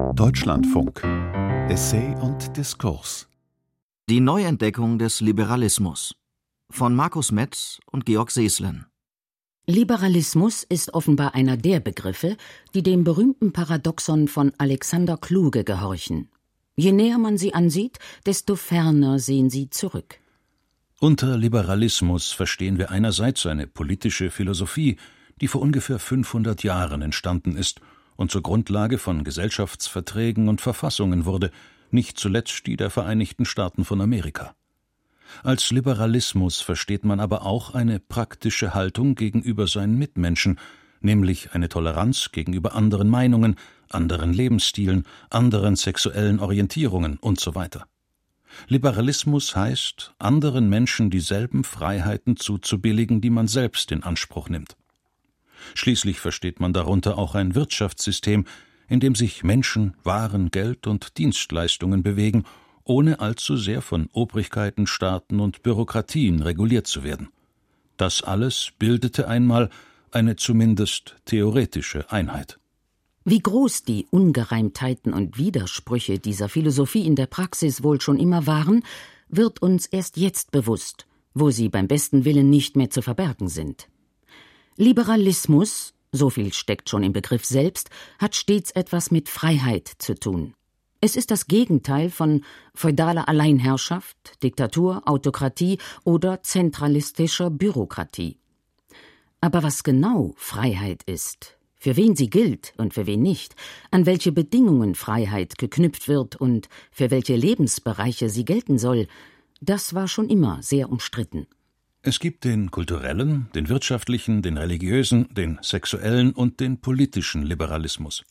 Deutschlandfunk Essay und Diskurs Die Neuentdeckung des Liberalismus von Markus Metz und Georg Seeslen Liberalismus ist offenbar einer der Begriffe, die dem berühmten Paradoxon von Alexander Kluge gehorchen. Je näher man sie ansieht, desto ferner sehen sie zurück. Unter Liberalismus verstehen wir einerseits eine politische Philosophie, die vor ungefähr 500 Jahren entstanden ist und zur Grundlage von Gesellschaftsverträgen und Verfassungen wurde, nicht zuletzt die der Vereinigten Staaten von Amerika. Als Liberalismus versteht man aber auch eine praktische Haltung gegenüber seinen Mitmenschen, nämlich eine Toleranz gegenüber anderen Meinungen, anderen Lebensstilen, anderen sexuellen Orientierungen usw. So Liberalismus heißt, anderen Menschen dieselben Freiheiten zuzubilligen, die man selbst in Anspruch nimmt. Schließlich versteht man darunter auch ein Wirtschaftssystem, in dem sich Menschen, Waren, Geld und Dienstleistungen bewegen, ohne allzu sehr von Obrigkeiten, Staaten und Bürokratien reguliert zu werden. Das alles bildete einmal eine zumindest theoretische Einheit. Wie groß die Ungereimtheiten und Widersprüche dieser Philosophie in der Praxis wohl schon immer waren, wird uns erst jetzt bewusst, wo sie beim besten Willen nicht mehr zu verbergen sind. Liberalismus, so viel steckt schon im Begriff selbst, hat stets etwas mit Freiheit zu tun. Es ist das Gegenteil von feudaler Alleinherrschaft, Diktatur, Autokratie oder zentralistischer Bürokratie. Aber was genau Freiheit ist, für wen sie gilt und für wen nicht, an welche Bedingungen Freiheit geknüpft wird und für welche Lebensbereiche sie gelten soll, das war schon immer sehr umstritten. Es gibt den kulturellen, den wirtschaftlichen, den religiösen, den sexuellen und den politischen Liberalismus.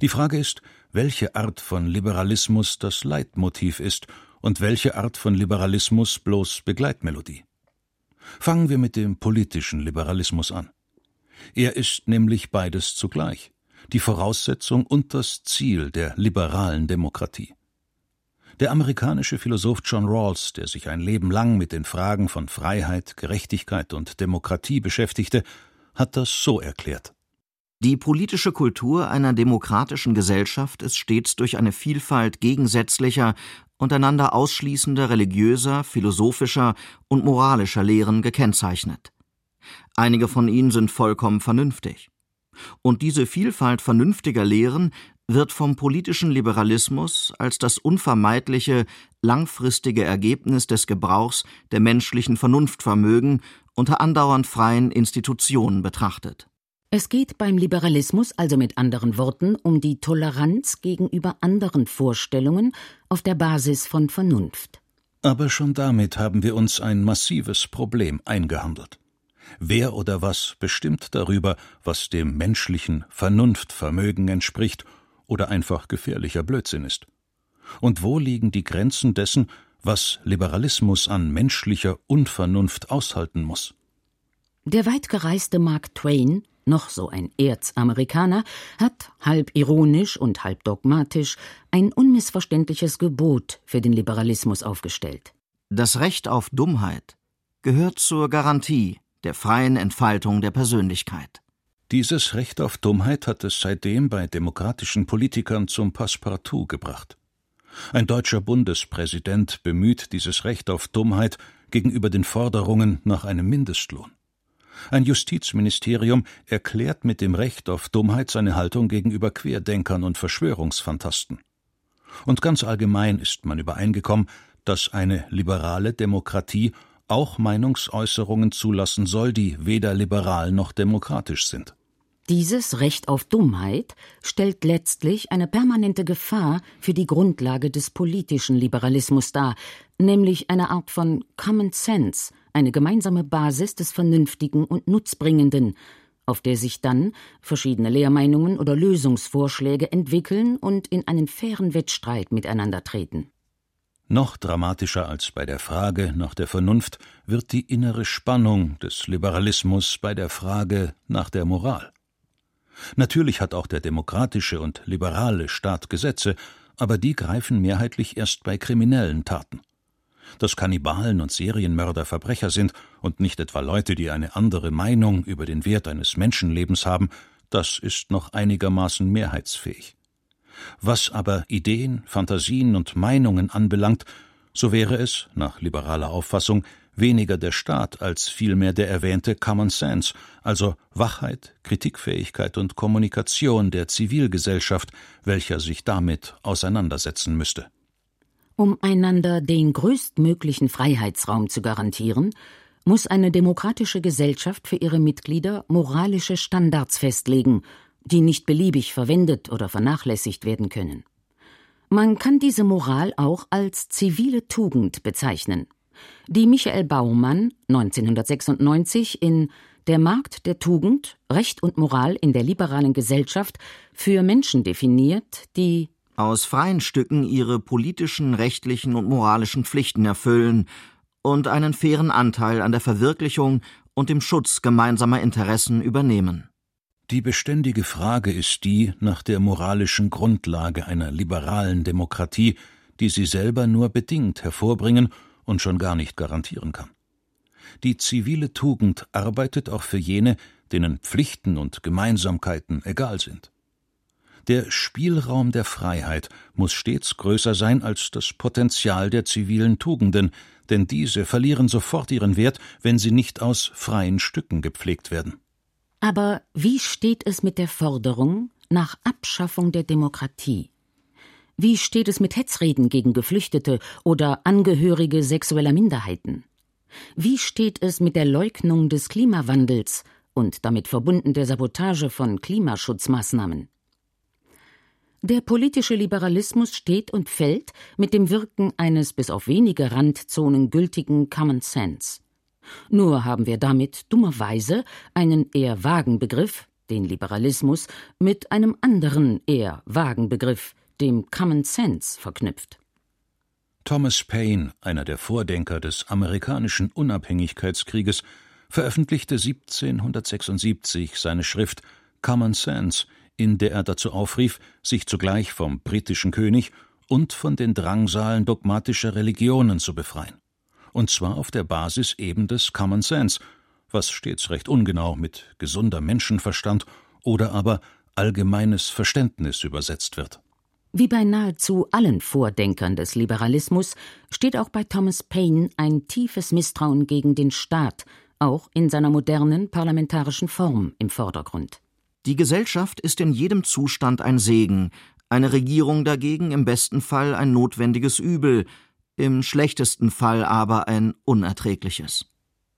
Die Frage ist, welche Art von Liberalismus das Leitmotiv ist und welche Art von Liberalismus bloß Begleitmelodie. Fangen wir mit dem politischen Liberalismus an. Er ist nämlich beides zugleich, die Voraussetzung und das Ziel der liberalen Demokratie. Der amerikanische Philosoph John Rawls, der sich ein Leben lang mit den Fragen von Freiheit, Gerechtigkeit und Demokratie beschäftigte, hat das so erklärt. Die politische Kultur einer demokratischen Gesellschaft ist stets durch eine Vielfalt gegensätzlicher, untereinander ausschließender religiöser, philosophischer und moralischer Lehren gekennzeichnet. Einige von ihnen sind vollkommen vernünftig. Und diese Vielfalt vernünftiger Lehren wird vom politischen Liberalismus als das unvermeidliche, langfristige Ergebnis des Gebrauchs der menschlichen Vernunftvermögen unter andauernd freien Institutionen betrachtet. Es geht beim Liberalismus also mit anderen Worten um die Toleranz gegenüber anderen Vorstellungen auf der Basis von Vernunft. Aber schon damit haben wir uns ein massives Problem eingehandelt. Wer oder was bestimmt darüber, was dem menschlichen Vernunftvermögen entspricht oder einfach gefährlicher Blödsinn ist? Und wo liegen die Grenzen dessen, was Liberalismus an menschlicher Unvernunft aushalten muss? Der weitgereiste Mark Twain, noch so ein Erzamerikaner, hat halb ironisch und halb dogmatisch ein unmissverständliches Gebot für den Liberalismus aufgestellt. Das Recht auf Dummheit gehört zur Garantie der freien Entfaltung der Persönlichkeit. Dieses Recht auf Dummheit hat es seitdem bei demokratischen Politikern zum Passepartout gebracht. Ein deutscher Bundespräsident bemüht dieses Recht auf Dummheit gegenüber den Forderungen nach einem Mindestlohn. Ein Justizministerium erklärt mit dem Recht auf Dummheit seine Haltung gegenüber Querdenkern und Verschwörungsfantasten. Und ganz allgemein ist man übereingekommen, dass eine liberale Demokratie auch Meinungsäußerungen zulassen soll, die weder liberal noch demokratisch sind. Dieses Recht auf Dummheit stellt letztlich eine permanente Gefahr für die Grundlage des politischen Liberalismus dar, nämlich eine Art von Common Sense, eine gemeinsame Basis des Vernünftigen und Nutzbringenden, auf der sich dann verschiedene Lehrmeinungen oder Lösungsvorschläge entwickeln und in einen fairen Wettstreit miteinander treten. Noch dramatischer als bei der Frage nach der Vernunft wird die innere Spannung des Liberalismus bei der Frage nach der Moral. Natürlich hat auch der demokratische und liberale Staat Gesetze, aber die greifen mehrheitlich erst bei kriminellen Taten. Dass Kannibalen und Serienmörder Verbrecher sind und nicht etwa Leute, die eine andere Meinung über den Wert eines Menschenlebens haben, das ist noch einigermaßen mehrheitsfähig. Was aber Ideen, Fantasien und Meinungen anbelangt, so wäre es, nach liberaler Auffassung, weniger der Staat als vielmehr der erwähnte Common Sense, also Wachheit, Kritikfähigkeit und Kommunikation der Zivilgesellschaft, welcher sich damit auseinandersetzen müsste. Um einander den größtmöglichen Freiheitsraum zu garantieren, muss eine demokratische Gesellschaft für ihre Mitglieder moralische Standards festlegen, die nicht beliebig verwendet oder vernachlässigt werden können. Man kann diese Moral auch als zivile Tugend bezeichnen, die Michael Baumann 1996 in Der Markt der Tugend, Recht und Moral in der liberalen Gesellschaft für Menschen definiert, die aus freien Stücken ihre politischen, rechtlichen und moralischen Pflichten erfüllen und einen fairen Anteil an der Verwirklichung und dem Schutz gemeinsamer Interessen übernehmen. Die beständige Frage ist die nach der moralischen Grundlage einer liberalen Demokratie, die sie selber nur bedingt hervorbringen und schon gar nicht garantieren kann. Die zivile Tugend arbeitet auch für jene, denen Pflichten und Gemeinsamkeiten egal sind. Der Spielraum der Freiheit muss stets größer sein als das Potenzial der zivilen Tugenden, denn diese verlieren sofort ihren Wert, wenn sie nicht aus freien Stücken gepflegt werden. Aber wie steht es mit der Forderung nach Abschaffung der Demokratie? Wie steht es mit Hetzreden gegen Geflüchtete oder Angehörige sexueller Minderheiten? Wie steht es mit der Leugnung des Klimawandels und damit verbunden der Sabotage von Klimaschutzmaßnahmen? Der politische Liberalismus steht und fällt mit dem Wirken eines bis auf wenige Randzonen gültigen Common Sense. Nur haben wir damit dummerweise einen eher vagen Begriff, den Liberalismus, mit einem anderen eher vagen Begriff, dem Common Sense, verknüpft. Thomas Paine, einer der Vordenker des amerikanischen Unabhängigkeitskrieges, veröffentlichte 1776 seine Schrift Common Sense, in der er dazu aufrief, sich zugleich vom britischen König und von den Drangsalen dogmatischer Religionen zu befreien. Und zwar auf der Basis eben des Common Sense, was stets recht ungenau mit gesunder Menschenverstand oder aber allgemeines Verständnis übersetzt wird. Wie bei nahezu allen Vordenkern des Liberalismus steht auch bei Thomas Paine ein tiefes Misstrauen gegen den Staat, auch in seiner modernen parlamentarischen Form, im Vordergrund. Die Gesellschaft ist in jedem Zustand ein Segen, eine Regierung dagegen im besten Fall ein notwendiges Übel, im schlechtesten Fall aber ein unerträgliches.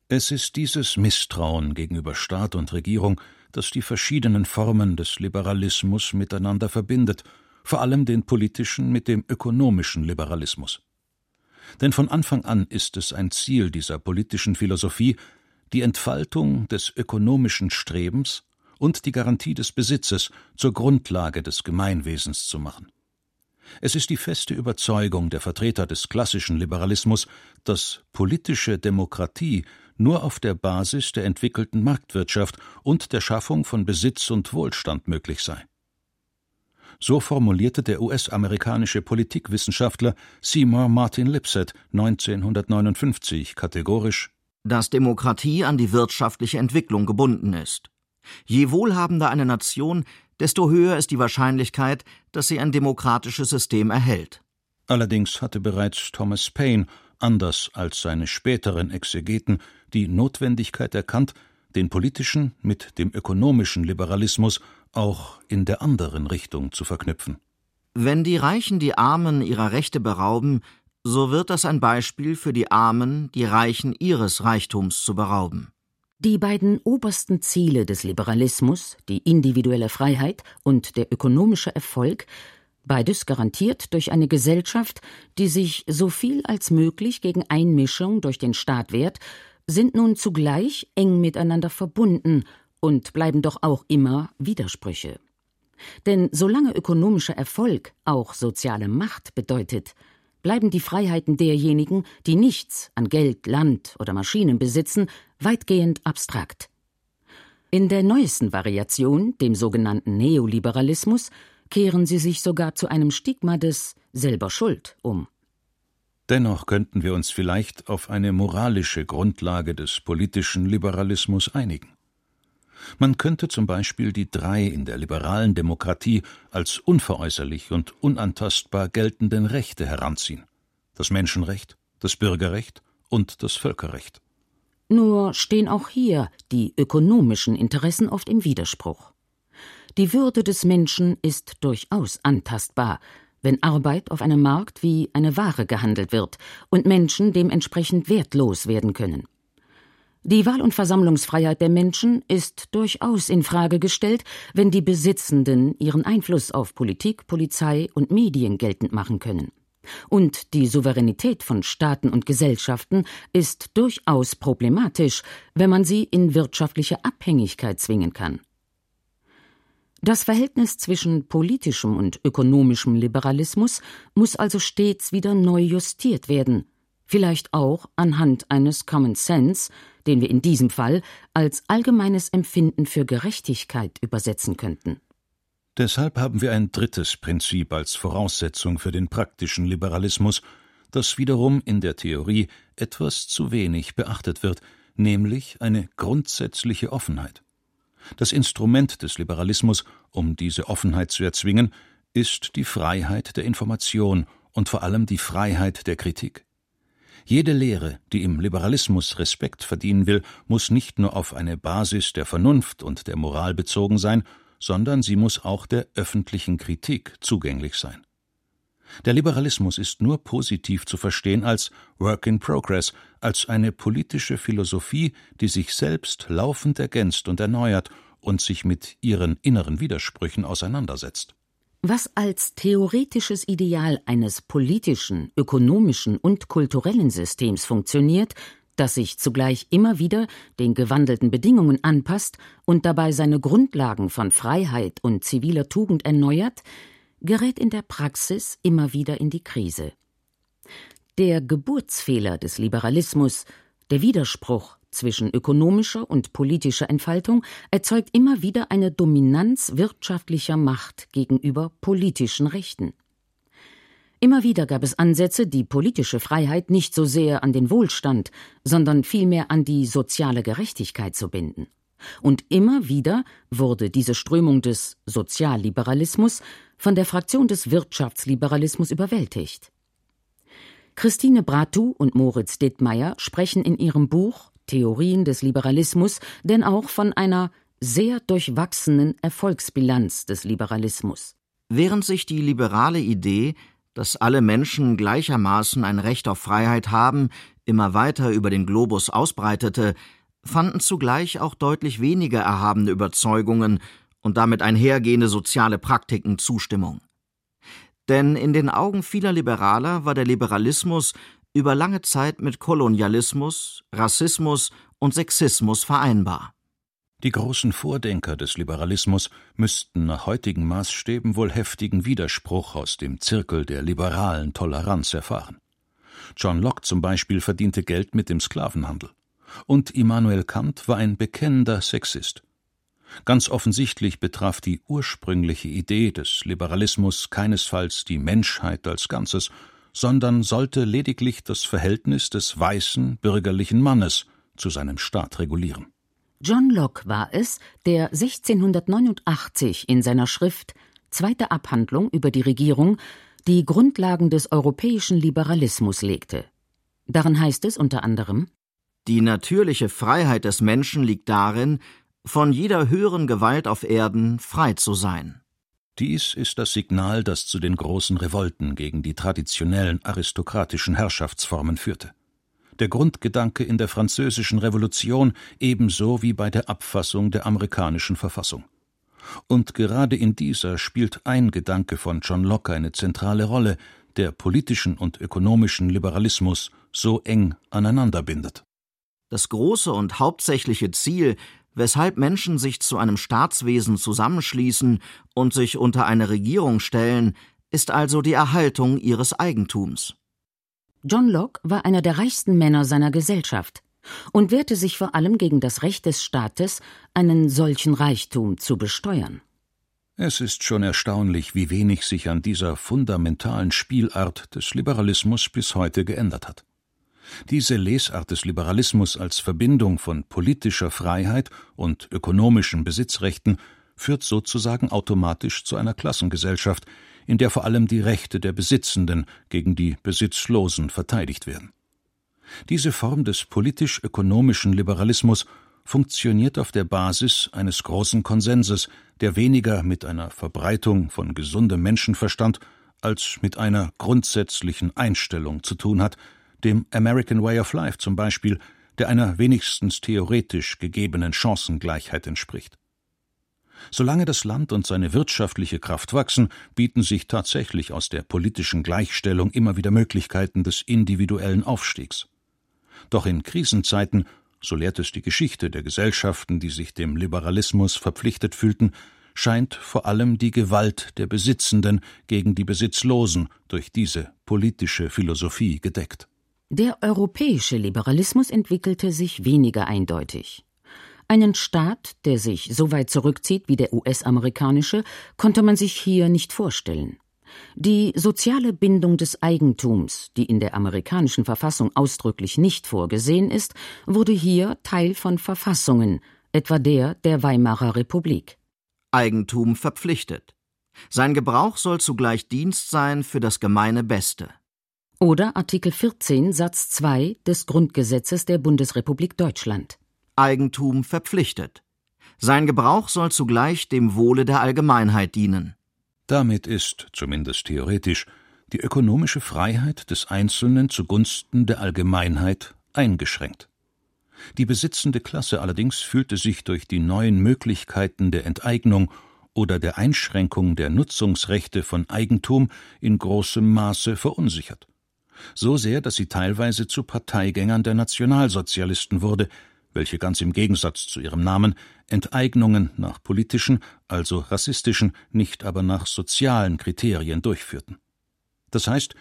Es ist dieses Misstrauen gegenüber Staat und Regierung, das die verschiedenen Formen des Liberalismus miteinander verbindet, vor allem den politischen mit dem ökonomischen Liberalismus. Denn von Anfang an ist es ein Ziel dieser politischen Philosophie, die Entfaltung des ökonomischen Strebens und die Garantie des Besitzes zur Grundlage des Gemeinwesens zu machen. Es ist die feste Überzeugung der Vertreter des klassischen Liberalismus, dass politische Demokratie nur auf der Basis der entwickelten Marktwirtschaft und der Schaffung von Besitz und Wohlstand möglich sei. So formulierte der US-amerikanische Politikwissenschaftler Seymour Martin Lipset 1959 kategorisch, dass Demokratie an die wirtschaftliche Entwicklung gebunden ist. Je wohlhabender eine Nation, desto höher ist die Wahrscheinlichkeit, dass sie ein demokratisches System erhält. Allerdings hatte bereits Thomas Paine, anders als seine späteren Exegeten, die Notwendigkeit erkannt, den politischen mit dem ökonomischen Liberalismus auch in der anderen Richtung zu verknüpfen. Wenn die Reichen die Armen ihrer Rechte berauben, so wird das ein Beispiel für die Armen, die Reichen ihres Reichtums zu berauben. Die beiden obersten Ziele des Liberalismus, die individuelle Freiheit und der ökonomische Erfolg, beides garantiert durch eine Gesellschaft, die sich so viel als möglich gegen Einmischung durch den Staat wehrt, sind nun zugleich eng miteinander verbunden und bleiben doch auch immer Widersprüche. Denn solange ökonomischer Erfolg auch soziale Macht bedeutet, bleiben die Freiheiten derjenigen, die nichts an Geld, Land oder Maschinen besitzen, weitgehend abstrakt. In der neuesten Variation, dem sogenannten Neoliberalismus, kehren sie sich sogar zu einem Stigma des selber Schuld um. Dennoch könnten wir uns vielleicht auf eine moralische Grundlage des politischen Liberalismus einigen. Man könnte zum Beispiel die drei in der liberalen Demokratie als unveräußerlich und unantastbar geltenden Rechte heranziehen das Menschenrecht, das Bürgerrecht und das Völkerrecht. Nur stehen auch hier die ökonomischen Interessen oft im Widerspruch. Die Würde des Menschen ist durchaus antastbar, wenn Arbeit auf einem Markt wie eine Ware gehandelt wird und Menschen dementsprechend wertlos werden können. Die Wahl- und Versammlungsfreiheit der Menschen ist durchaus in Frage gestellt, wenn die Besitzenden ihren Einfluss auf Politik, Polizei und Medien geltend machen können. Und die Souveränität von Staaten und Gesellschaften ist durchaus problematisch, wenn man sie in wirtschaftliche Abhängigkeit zwingen kann. Das Verhältnis zwischen politischem und ökonomischem Liberalismus muss also stets wieder neu justiert werden, vielleicht auch anhand eines Common Sense, den wir in diesem Fall als allgemeines Empfinden für Gerechtigkeit übersetzen könnten. Deshalb haben wir ein drittes Prinzip als Voraussetzung für den praktischen Liberalismus, das wiederum in der Theorie etwas zu wenig beachtet wird, nämlich eine grundsätzliche Offenheit. Das Instrument des Liberalismus, um diese Offenheit zu erzwingen, ist die Freiheit der Information und vor allem die Freiheit der Kritik. Jede Lehre, die im Liberalismus Respekt verdienen will, muss nicht nur auf eine Basis der Vernunft und der Moral bezogen sein, sondern sie muss auch der öffentlichen Kritik zugänglich sein. Der Liberalismus ist nur positiv zu verstehen als Work in Progress, als eine politische Philosophie, die sich selbst laufend ergänzt und erneuert und sich mit ihren inneren Widersprüchen auseinandersetzt. Was als theoretisches Ideal eines politischen, ökonomischen und kulturellen Systems funktioniert, das sich zugleich immer wieder den gewandelten Bedingungen anpasst und dabei seine Grundlagen von Freiheit und ziviler Tugend erneuert, gerät in der Praxis immer wieder in die Krise. Der Geburtsfehler des Liberalismus, der Widerspruch zwischen ökonomischer und politischer Entfaltung erzeugt immer wieder eine Dominanz wirtschaftlicher Macht gegenüber politischen Rechten. Immer wieder gab es Ansätze, die politische Freiheit nicht so sehr an den Wohlstand, sondern vielmehr an die soziale Gerechtigkeit zu binden. Und immer wieder wurde diese Strömung des Sozialliberalismus von der Fraktion des Wirtschaftsliberalismus überwältigt. Christine Bratu und Moritz Dittmeier sprechen in ihrem Buch Theorien des Liberalismus denn auch von einer sehr durchwachsenen Erfolgsbilanz des Liberalismus. Während sich die liberale Idee dass alle Menschen gleichermaßen ein Recht auf Freiheit haben, immer weiter über den Globus ausbreitete, fanden zugleich auch deutlich weniger erhabene Überzeugungen und damit einhergehende soziale Praktiken Zustimmung. Denn in den Augen vieler Liberaler war der Liberalismus über lange Zeit mit Kolonialismus, Rassismus und Sexismus vereinbar. Die großen Vordenker des Liberalismus müssten nach heutigen Maßstäben wohl heftigen Widerspruch aus dem Zirkel der liberalen Toleranz erfahren. John Locke zum Beispiel verdiente Geld mit dem Sklavenhandel. Und Immanuel Kant war ein bekennender Sexist. Ganz offensichtlich betraf die ursprüngliche Idee des Liberalismus keinesfalls die Menschheit als Ganzes, sondern sollte lediglich das Verhältnis des weißen bürgerlichen Mannes zu seinem Staat regulieren. John Locke war es, der 1689 in seiner Schrift Zweite Abhandlung über die Regierung die Grundlagen des europäischen Liberalismus legte. Darin heißt es unter anderem Die natürliche Freiheit des Menschen liegt darin, von jeder höheren Gewalt auf Erden frei zu sein. Dies ist das Signal, das zu den großen Revolten gegen die traditionellen aristokratischen Herrschaftsformen führte der Grundgedanke in der Französischen Revolution ebenso wie bei der Abfassung der amerikanischen Verfassung. Und gerade in dieser spielt ein Gedanke von John Locke eine zentrale Rolle, der politischen und ökonomischen Liberalismus so eng aneinander bindet. Das große und hauptsächliche Ziel, weshalb Menschen sich zu einem Staatswesen zusammenschließen und sich unter eine Regierung stellen, ist also die Erhaltung ihres Eigentums. John Locke war einer der reichsten Männer seiner Gesellschaft und wehrte sich vor allem gegen das Recht des Staates, einen solchen Reichtum zu besteuern. Es ist schon erstaunlich, wie wenig sich an dieser fundamentalen Spielart des Liberalismus bis heute geändert hat. Diese Lesart des Liberalismus als Verbindung von politischer Freiheit und ökonomischen Besitzrechten führt sozusagen automatisch zu einer Klassengesellschaft, in der vor allem die Rechte der Besitzenden gegen die Besitzlosen verteidigt werden. Diese Form des politisch-ökonomischen Liberalismus funktioniert auf der Basis eines großen Konsenses, der weniger mit einer Verbreitung von gesundem Menschenverstand als mit einer grundsätzlichen Einstellung zu tun hat, dem American Way of Life zum Beispiel, der einer wenigstens theoretisch gegebenen Chancengleichheit entspricht. Solange das Land und seine wirtschaftliche Kraft wachsen, bieten sich tatsächlich aus der politischen Gleichstellung immer wieder Möglichkeiten des individuellen Aufstiegs. Doch in Krisenzeiten, so lehrt es die Geschichte der Gesellschaften, die sich dem Liberalismus verpflichtet fühlten, scheint vor allem die Gewalt der Besitzenden gegen die Besitzlosen durch diese politische Philosophie gedeckt. Der europäische Liberalismus entwickelte sich weniger eindeutig. Einen Staat, der sich so weit zurückzieht wie der US-amerikanische, konnte man sich hier nicht vorstellen. Die soziale Bindung des Eigentums, die in der amerikanischen Verfassung ausdrücklich nicht vorgesehen ist, wurde hier Teil von Verfassungen, etwa der der Weimarer Republik. Eigentum verpflichtet. Sein Gebrauch soll zugleich Dienst sein für das gemeine Beste. Oder Artikel 14 Satz 2 des Grundgesetzes der Bundesrepublik Deutschland. Eigentum verpflichtet. Sein Gebrauch soll zugleich dem Wohle der Allgemeinheit dienen. Damit ist, zumindest theoretisch, die ökonomische Freiheit des Einzelnen zugunsten der Allgemeinheit eingeschränkt. Die besitzende Klasse allerdings fühlte sich durch die neuen Möglichkeiten der Enteignung oder der Einschränkung der Nutzungsrechte von Eigentum in großem Maße verunsichert so sehr, dass sie teilweise zu Parteigängern der Nationalsozialisten wurde, welche ganz im Gegensatz zu ihrem Namen Enteignungen nach politischen, also rassistischen, nicht aber nach sozialen Kriterien durchführten. Das heißt,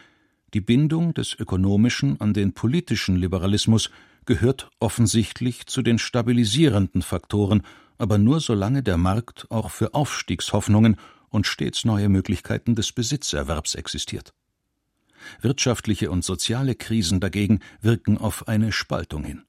die Bindung des ökonomischen an den politischen Liberalismus gehört offensichtlich zu den stabilisierenden Faktoren, aber nur solange der Markt auch für Aufstiegshoffnungen und stets neue Möglichkeiten des Besitzerwerbs existiert. Wirtschaftliche und soziale Krisen dagegen wirken auf eine Spaltung hin.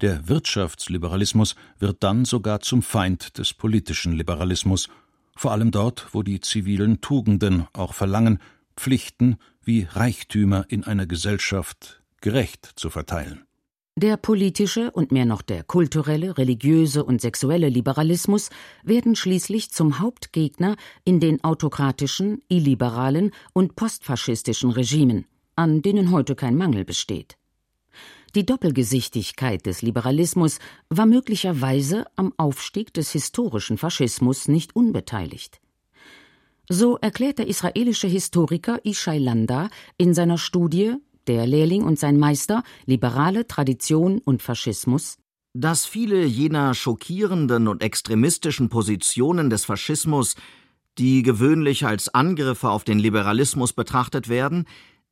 Der Wirtschaftsliberalismus wird dann sogar zum Feind des politischen Liberalismus, vor allem dort, wo die zivilen Tugenden auch verlangen, Pflichten wie Reichtümer in einer Gesellschaft gerecht zu verteilen. Der politische und mehr noch der kulturelle, religiöse und sexuelle Liberalismus werden schließlich zum Hauptgegner in den autokratischen, illiberalen und postfaschistischen Regimen, an denen heute kein Mangel besteht. Die Doppelgesichtigkeit des Liberalismus war möglicherweise am Aufstieg des historischen Faschismus nicht unbeteiligt. So erklärt der israelische Historiker Ishai Landa in seiner Studie der Lehrling und sein Meister, liberale Tradition und Faschismus, dass viele jener schockierenden und extremistischen Positionen des Faschismus, die gewöhnlich als Angriffe auf den Liberalismus betrachtet werden,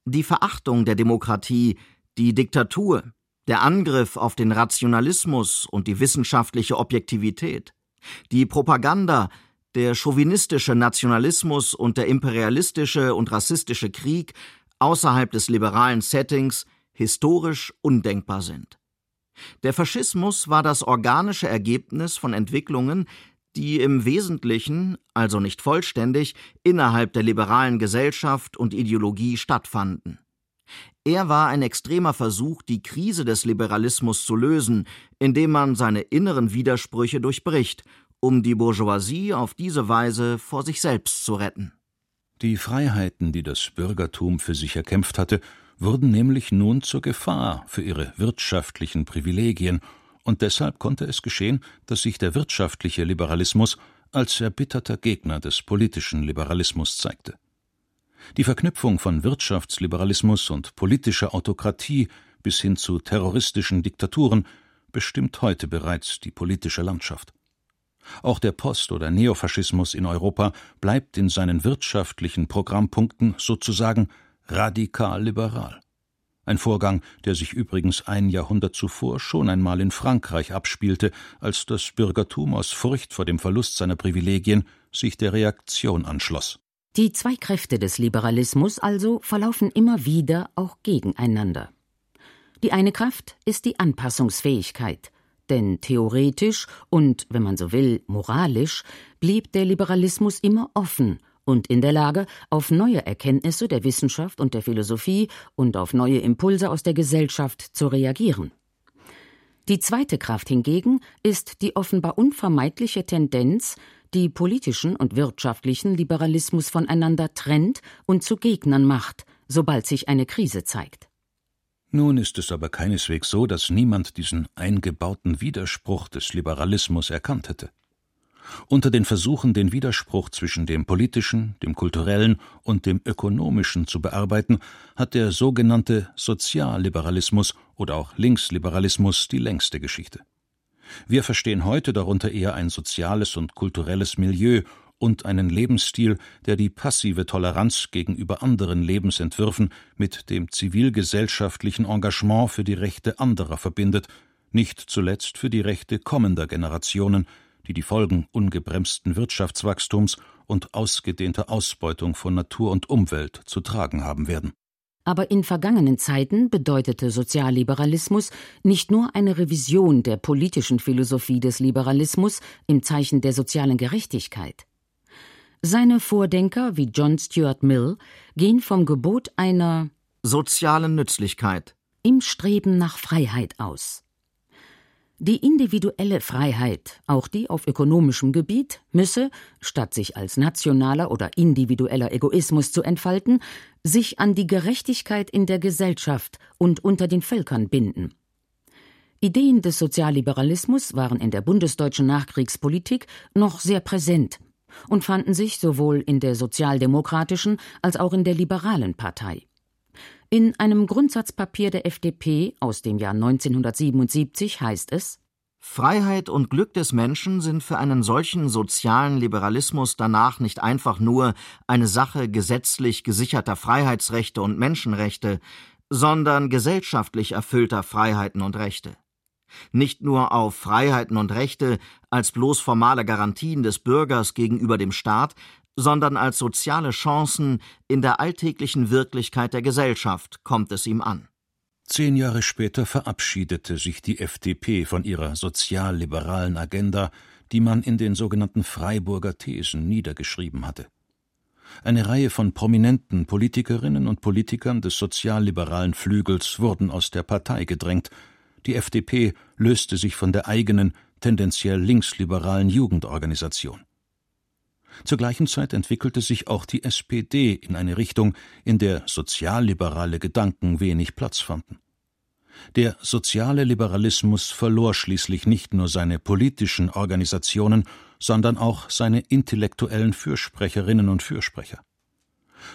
die Verachtung der Demokratie, die Diktatur, der Angriff auf den Rationalismus und die wissenschaftliche Objektivität, die Propaganda, der chauvinistische Nationalismus und der imperialistische und rassistische Krieg außerhalb des liberalen Settings historisch undenkbar sind. Der Faschismus war das organische Ergebnis von Entwicklungen, die im Wesentlichen, also nicht vollständig, innerhalb der liberalen Gesellschaft und Ideologie stattfanden. Er war ein extremer Versuch, die Krise des Liberalismus zu lösen, indem man seine inneren Widersprüche durchbricht, um die Bourgeoisie auf diese Weise vor sich selbst zu retten. Die Freiheiten, die das Bürgertum für sich erkämpft hatte, wurden nämlich nun zur Gefahr für ihre wirtschaftlichen Privilegien, und deshalb konnte es geschehen, dass sich der wirtschaftliche Liberalismus als erbitterter Gegner des politischen Liberalismus zeigte. Die Verknüpfung von Wirtschaftsliberalismus und politischer Autokratie bis hin zu terroristischen Diktaturen bestimmt heute bereits die politische Landschaft. Auch der Post- oder Neofaschismus in Europa bleibt in seinen wirtschaftlichen Programmpunkten sozusagen radikal liberal. Ein Vorgang, der sich übrigens ein Jahrhundert zuvor schon einmal in Frankreich abspielte, als das Bürgertum aus Furcht vor dem Verlust seiner Privilegien sich der Reaktion anschloss. Die zwei Kräfte des Liberalismus also verlaufen immer wieder auch gegeneinander. Die eine Kraft ist die Anpassungsfähigkeit, denn theoretisch und, wenn man so will, moralisch blieb der Liberalismus immer offen und in der Lage, auf neue Erkenntnisse der Wissenschaft und der Philosophie und auf neue Impulse aus der Gesellschaft zu reagieren. Die zweite Kraft hingegen ist die offenbar unvermeidliche Tendenz, die politischen und wirtschaftlichen Liberalismus voneinander trennt und zu Gegnern macht, sobald sich eine Krise zeigt. Nun ist es aber keineswegs so, dass niemand diesen eingebauten Widerspruch des Liberalismus erkannt hätte. Unter den Versuchen, den Widerspruch zwischen dem politischen, dem kulturellen und dem ökonomischen zu bearbeiten, hat der sogenannte Sozialliberalismus oder auch Linksliberalismus die längste Geschichte. Wir verstehen heute darunter eher ein soziales und kulturelles Milieu und einen Lebensstil, der die passive Toleranz gegenüber anderen Lebensentwürfen mit dem zivilgesellschaftlichen Engagement für die Rechte anderer verbindet, nicht zuletzt für die Rechte kommender Generationen, die die Folgen ungebremsten Wirtschaftswachstums und ausgedehnter Ausbeutung von Natur und Umwelt zu tragen haben werden. Aber in vergangenen Zeiten bedeutete Sozialliberalismus nicht nur eine Revision der politischen Philosophie des Liberalismus im Zeichen der sozialen Gerechtigkeit. Seine Vordenker wie John Stuart Mill gehen vom Gebot einer sozialen Nützlichkeit im Streben nach Freiheit aus. Die individuelle Freiheit, auch die auf ökonomischem Gebiet, müsse, statt sich als nationaler oder individueller Egoismus zu entfalten, sich an die Gerechtigkeit in der Gesellschaft und unter den Völkern binden. Ideen des Sozialliberalismus waren in der bundesdeutschen Nachkriegspolitik noch sehr präsent und fanden sich sowohl in der sozialdemokratischen als auch in der liberalen Partei. In einem Grundsatzpapier der FDP aus dem Jahr 1977 heißt es Freiheit und Glück des Menschen sind für einen solchen sozialen Liberalismus danach nicht einfach nur eine Sache gesetzlich gesicherter Freiheitsrechte und Menschenrechte, sondern gesellschaftlich erfüllter Freiheiten und Rechte. Nicht nur auf Freiheiten und Rechte als bloß formale Garantien des Bürgers gegenüber dem Staat, sondern als soziale Chancen in der alltäglichen Wirklichkeit der Gesellschaft kommt es ihm an. Zehn Jahre später verabschiedete sich die FDP von ihrer sozialliberalen Agenda, die man in den sogenannten Freiburger Thesen niedergeschrieben hatte. Eine Reihe von prominenten Politikerinnen und Politikern des sozialliberalen Flügels wurden aus der Partei gedrängt. Die FDP löste sich von der eigenen, tendenziell linksliberalen Jugendorganisation. Zur gleichen Zeit entwickelte sich auch die SPD in eine Richtung, in der sozialliberale Gedanken wenig Platz fanden. Der soziale Liberalismus verlor schließlich nicht nur seine politischen Organisationen, sondern auch seine intellektuellen Fürsprecherinnen und Fürsprecher.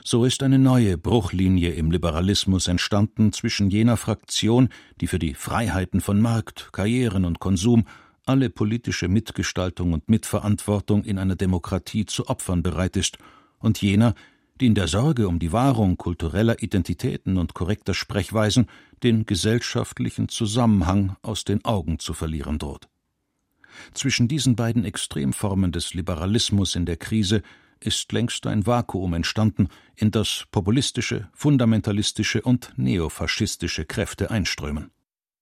So ist eine neue Bruchlinie im Liberalismus entstanden zwischen jener Fraktion, die für die Freiheiten von Markt, Karrieren und Konsum alle politische Mitgestaltung und Mitverantwortung in einer Demokratie zu opfern bereit ist, und jener, die in der Sorge um die Wahrung kultureller Identitäten und korrekter Sprechweisen den gesellschaftlichen Zusammenhang aus den Augen zu verlieren droht. Zwischen diesen beiden Extremformen des Liberalismus in der Krise ist längst ein Vakuum entstanden, in das populistische, fundamentalistische und neofaschistische Kräfte einströmen.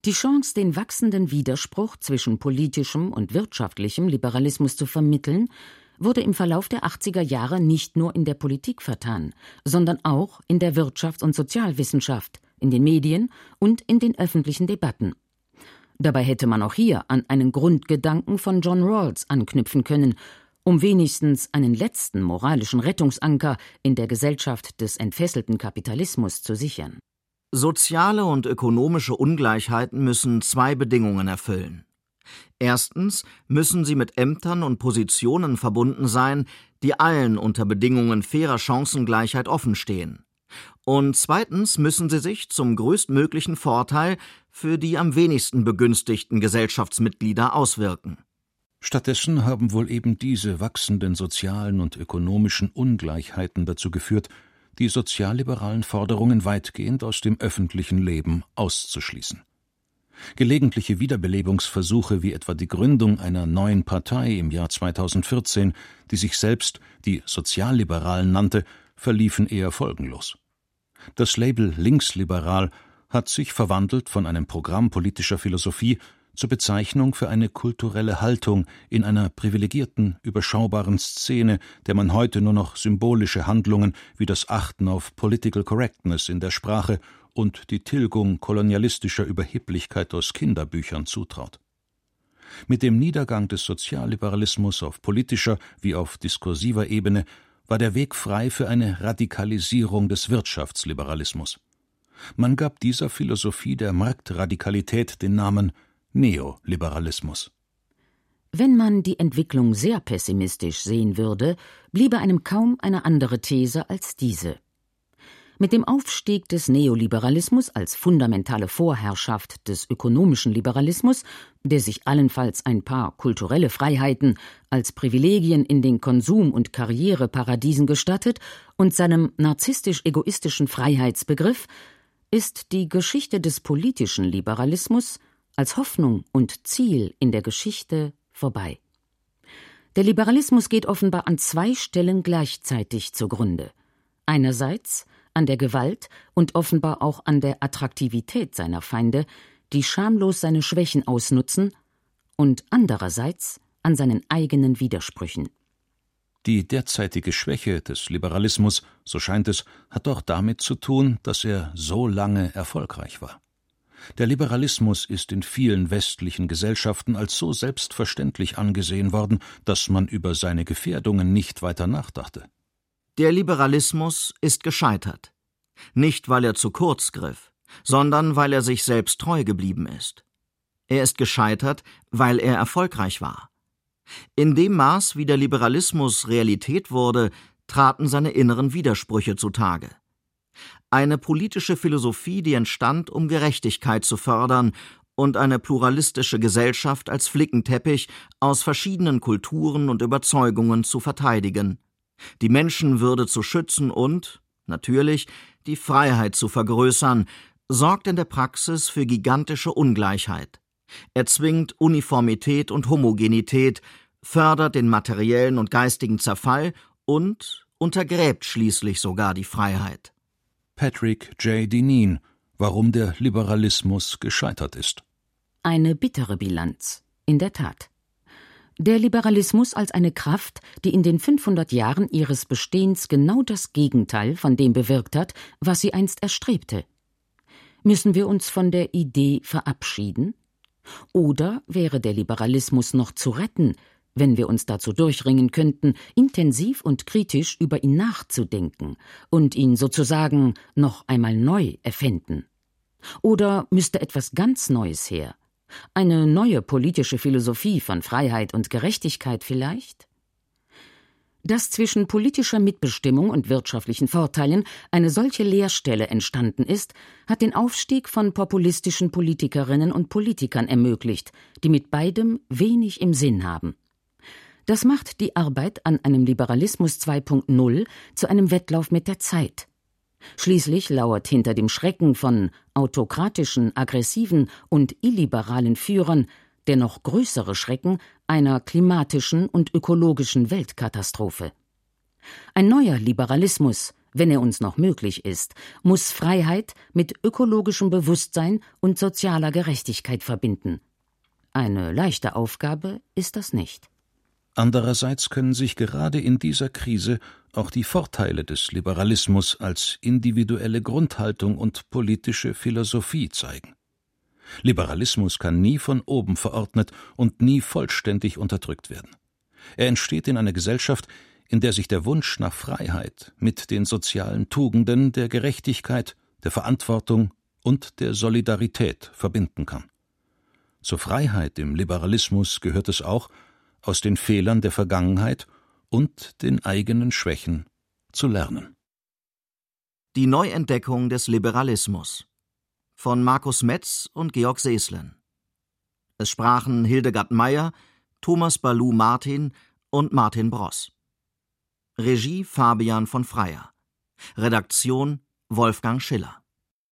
Die Chance, den wachsenden Widerspruch zwischen politischem und wirtschaftlichem Liberalismus zu vermitteln, wurde im Verlauf der 80er Jahre nicht nur in der Politik vertan, sondern auch in der Wirtschafts- und Sozialwissenschaft, in den Medien und in den öffentlichen Debatten. Dabei hätte man auch hier an einen Grundgedanken von John Rawls anknüpfen können, um wenigstens einen letzten moralischen Rettungsanker in der Gesellschaft des entfesselten Kapitalismus zu sichern. Soziale und ökonomische Ungleichheiten müssen zwei Bedingungen erfüllen. Erstens müssen sie mit Ämtern und Positionen verbunden sein, die allen unter Bedingungen fairer Chancengleichheit offenstehen. Und zweitens müssen sie sich zum größtmöglichen Vorteil für die am wenigsten begünstigten Gesellschaftsmitglieder auswirken. Stattdessen haben wohl eben diese wachsenden sozialen und ökonomischen Ungleichheiten dazu geführt, die sozialliberalen Forderungen weitgehend aus dem öffentlichen Leben auszuschließen. Gelegentliche Wiederbelebungsversuche wie etwa die Gründung einer neuen Partei im Jahr 2014, die sich selbst die Sozialliberalen nannte, verliefen eher folgenlos. Das Label linksliberal hat sich verwandelt von einem Programm politischer Philosophie zur Bezeichnung für eine kulturelle Haltung in einer privilegierten, überschaubaren Szene, der man heute nur noch symbolische Handlungen wie das Achten auf Political Correctness in der Sprache und die Tilgung kolonialistischer Überheblichkeit aus Kinderbüchern zutraut. Mit dem Niedergang des Sozialliberalismus auf politischer wie auf diskursiver Ebene war der Weg frei für eine Radikalisierung des Wirtschaftsliberalismus. Man gab dieser Philosophie der Marktradikalität den Namen Neoliberalismus. Wenn man die Entwicklung sehr pessimistisch sehen würde, bliebe einem kaum eine andere These als diese. Mit dem Aufstieg des Neoliberalismus als fundamentale Vorherrschaft des ökonomischen Liberalismus, der sich allenfalls ein paar kulturelle Freiheiten als Privilegien in den Konsum- und Karriereparadiesen gestattet und seinem narzisstisch-egoistischen Freiheitsbegriff, ist die Geschichte des politischen Liberalismus als Hoffnung und Ziel in der Geschichte vorbei. Der Liberalismus geht offenbar an zwei Stellen gleichzeitig zugrunde. Einerseits an der Gewalt und offenbar auch an der Attraktivität seiner Feinde, die schamlos seine Schwächen ausnutzen, und andererseits an seinen eigenen Widersprüchen. Die derzeitige Schwäche des Liberalismus, so scheint es, hat auch damit zu tun, dass er so lange erfolgreich war. Der Liberalismus ist in vielen westlichen Gesellschaften als so selbstverständlich angesehen worden, dass man über seine Gefährdungen nicht weiter nachdachte. Der Liberalismus ist gescheitert. Nicht, weil er zu kurz griff, sondern weil er sich selbst treu geblieben ist. Er ist gescheitert, weil er erfolgreich war. In dem Maß, wie der Liberalismus Realität wurde, traten seine inneren Widersprüche zutage. Eine politische Philosophie, die entstand, um Gerechtigkeit zu fördern und eine pluralistische Gesellschaft als Flickenteppich aus verschiedenen Kulturen und Überzeugungen zu verteidigen die Menschenwürde zu schützen und, natürlich, die Freiheit zu vergrößern, sorgt in der Praxis für gigantische Ungleichheit. Er zwingt Uniformität und Homogenität, fördert den materiellen und geistigen Zerfall und untergräbt schließlich sogar die Freiheit. Patrick J. Deneen, warum der Liberalismus gescheitert ist. Eine bittere Bilanz, in der Tat. Der Liberalismus als eine Kraft, die in den 500 Jahren ihres Bestehens genau das Gegenteil von dem bewirkt hat, was sie einst erstrebte. Müssen wir uns von der Idee verabschieden? Oder wäre der Liberalismus noch zu retten, wenn wir uns dazu durchringen könnten, intensiv und kritisch über ihn nachzudenken und ihn sozusagen noch einmal neu erfinden? Oder müsste etwas ganz Neues her, eine neue politische Philosophie von Freiheit und Gerechtigkeit vielleicht? Dass zwischen politischer Mitbestimmung und wirtschaftlichen Vorteilen eine solche Leerstelle entstanden ist, hat den Aufstieg von populistischen Politikerinnen und Politikern ermöglicht, die mit beidem wenig im Sinn haben. Das macht die Arbeit an einem Liberalismus 2.0 zu einem Wettlauf mit der Zeit. Schließlich lauert hinter dem Schrecken von autokratischen, aggressiven und illiberalen Führern der noch größere Schrecken einer klimatischen und ökologischen Weltkatastrophe. Ein neuer Liberalismus, wenn er uns noch möglich ist, muss Freiheit mit ökologischem Bewusstsein und sozialer Gerechtigkeit verbinden. Eine leichte Aufgabe ist das nicht. Andererseits können sich gerade in dieser Krise auch die Vorteile des Liberalismus als individuelle Grundhaltung und politische Philosophie zeigen. Liberalismus kann nie von oben verordnet und nie vollständig unterdrückt werden. Er entsteht in einer Gesellschaft, in der sich der Wunsch nach Freiheit mit den sozialen Tugenden der Gerechtigkeit, der Verantwortung und der Solidarität verbinden kann. Zur Freiheit im Liberalismus gehört es auch, aus den Fehlern der Vergangenheit und den eigenen Schwächen zu lernen. Die Neuentdeckung des Liberalismus von Markus Metz und Georg Seeslen. Es sprachen Hildegard Meyer, Thomas Balou Martin und Martin Bross. Regie Fabian von Freyer. Redaktion Wolfgang Schiller